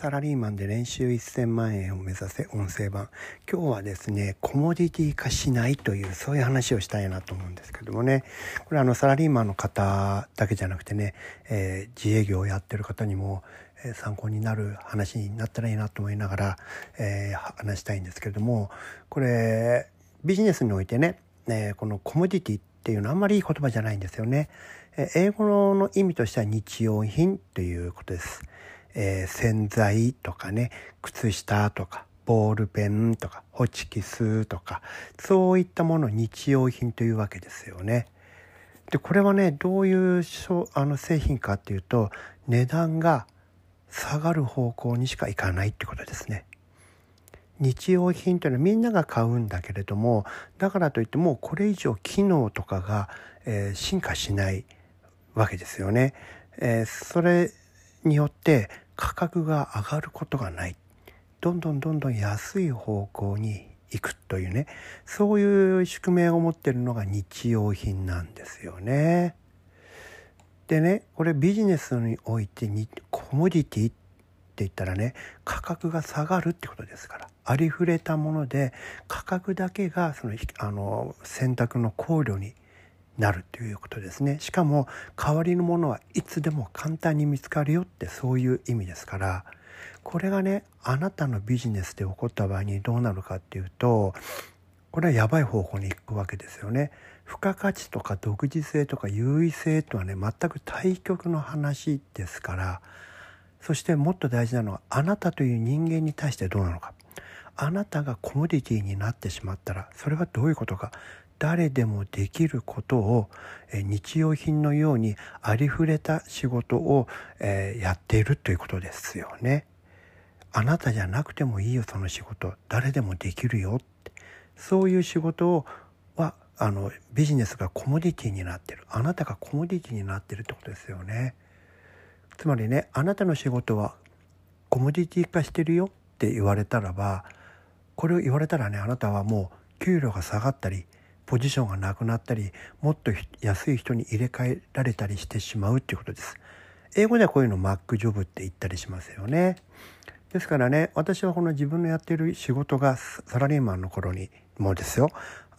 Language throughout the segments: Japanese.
サラリーマンで年収1000万円を目指せ音声版今日はですねコモディティ化しないというそういう話をしたいなと思うんですけどもねこれあのサラリーマンの方だけじゃなくてね、えー、自営業をやってる方にも、えー、参考になる話になったらいいなと思いながら、えー、話したいんですけれどもこれビジネスにおいてね、えこのコモディティっていうのはあんまりいい言葉じゃないんですよね。え英語の意味としては日用品ということです。えー、洗剤とかね靴下とかボールペンとかホチキスとかそういったもの日用品というわけですよね。でこれはねどういうあの製品かっていうと値段が下がる方向にしかいかないってことですね。日用品というのはみんなが買うんだけれどもだからといってもうこれ以上機能とかが、えー、進化しないわけですよね。えー、それによって価格が上がることがない。どんどんどんどん安い方向に行くというね。そういう宿命を持ってるのが日用品なんですよね。でねこれビジネスにおいてにコモディティって言ったらね価格が下がるってことですから。ありふれたもので価格だけがそのあの選択の考慮になるということですね。しかも代わりのものはいつでも簡単に見つかるよってそういう意味ですからこれがねあなたのビジネスで起こった場合にどうなるかっていうとこれはやばい方向に行くわけですよね。付加価値とか独自性とか優位性とはね全く対極の話ですからそしてもっと大事なのはあなたという人間に対してどうなのか。あなたがコモディティになってしまったらそれはどういうことか。誰でもできることを日用品のようにありふれた仕事をやっているということですよね。あなたじゃなくてもいいよその仕事誰でもできるよってそういう仕事をはあのビジネスがコモディティになってるあなたがコモディティになってるってことですよね。つまりねあなたの仕事はコモディティ化してるよって言われたらばこれを言われたらねあなたはもう給料が下がったりポジションがなくなったりもっと安い人に入れ替えられたりしてしまうっていうことです。英語ではこういうのマックジョブって言ったりしますよね。ですからね私はこの自分のやってる仕事がサラリーマンの頃にもですよ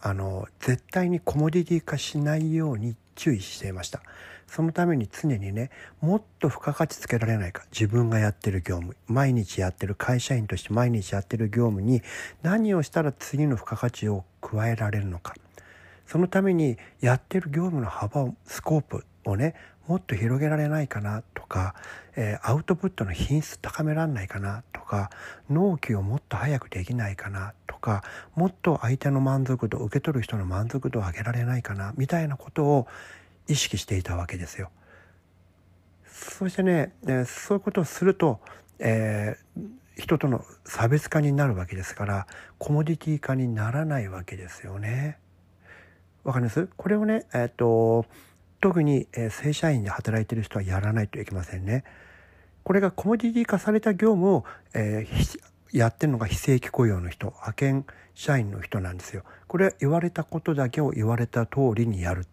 あの絶対にコモディティ化しないように注意していました。そのために常にねもっと付加価値つけられないか自分がやってる業務毎日やってる会社員として毎日やってる業務に何をしたら次の付加価値を加えられるのかそのためにやってる業務の幅をスコープをねもっと広げられないかなとか、えー、アウトプットの品質高められないかなとか納期をもっと早くできないかなとかもっと相手の満足度受け取る人の満足度を上げられないかなみたいなことを意識していたわけですよ。そしてね、え、そういうことをすると、えー、人との差別化になるわけですからコモディティ化にならないわけですよね。わかります？これをね、えっ、と、特に、え、正社員で働いてる人はやらないといけませんね。これがコモディティ化された業務を、えー、やってるのが非正規雇用の人、派遣社員の人なんですよ。これは言われたことだけを言われた通りにやる。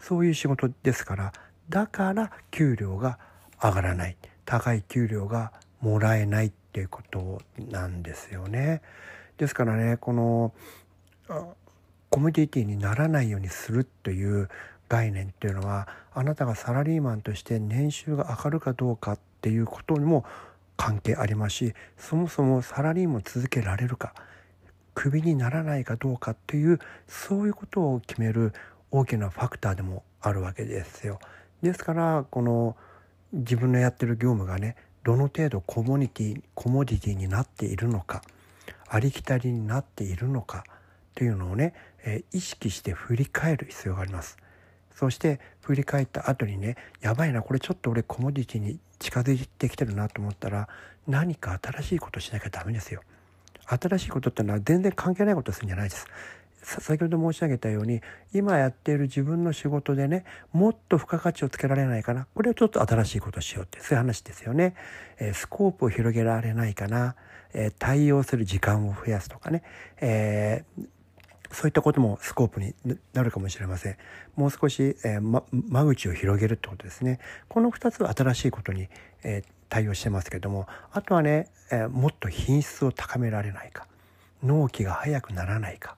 そういう仕事ですから、だから給料が上がらない。高い給料がもらえないっていうことなんですよね。ですからね、この、コミュニティにならないようにするという概念っていうのはあなたがサラリーマンとして年収が上がるかどうかっていうことにも関係ありますしそもそもサラリーマンを続けられるかクビにならないかどうかっていうそういうことを決める大きなファクターでもあるわけですよ。ですからこの自分のやってる業務がねどの程度コモニティコモディティになっているのかありきたりになっているのかというのをね、えー、意識して振り返る必要があります。そして振り返った後にねやばいなこれちょっと俺コモディティに近づいてきてるなと思ったら何か新しいことしなきゃダメですよ。新しいことってのは全然関係ないことするんじゃないです。先ほど申し上げたように今やっている自分の仕事でねもっと付加価値をつけられないかなこれをちょっと新しいことしようってそういう話ですよね。えー、スコープを広げられないかな、えー、対応する時間を増やすとかね、えーそういったこともスコープになるかもしれません。もう少し、えー、ま、間口を広げるってことですね。この2つは新しいことに、えー、対応してますけども、あとはね、えー、もっと品質を高められないか、納期が早くならないか、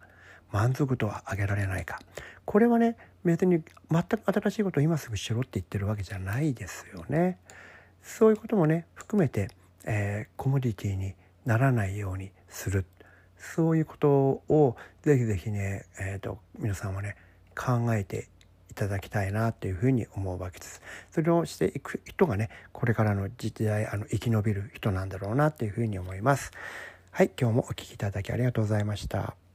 満足度を上げられないか。これはね、別に全く新しいことを今すぐしろって言ってるわけじゃないですよね。そういうこともね、含めて、えー、コモディティにならないようにする。そういうことをぜひぜひね、えーと、皆さんはね考えていただきたいなというふうに思うわけです。それをしていく人がねこれからの時代あの生き延びる人なんだろうなというふうに思います。はい今日もお聴きいただきありがとうございました。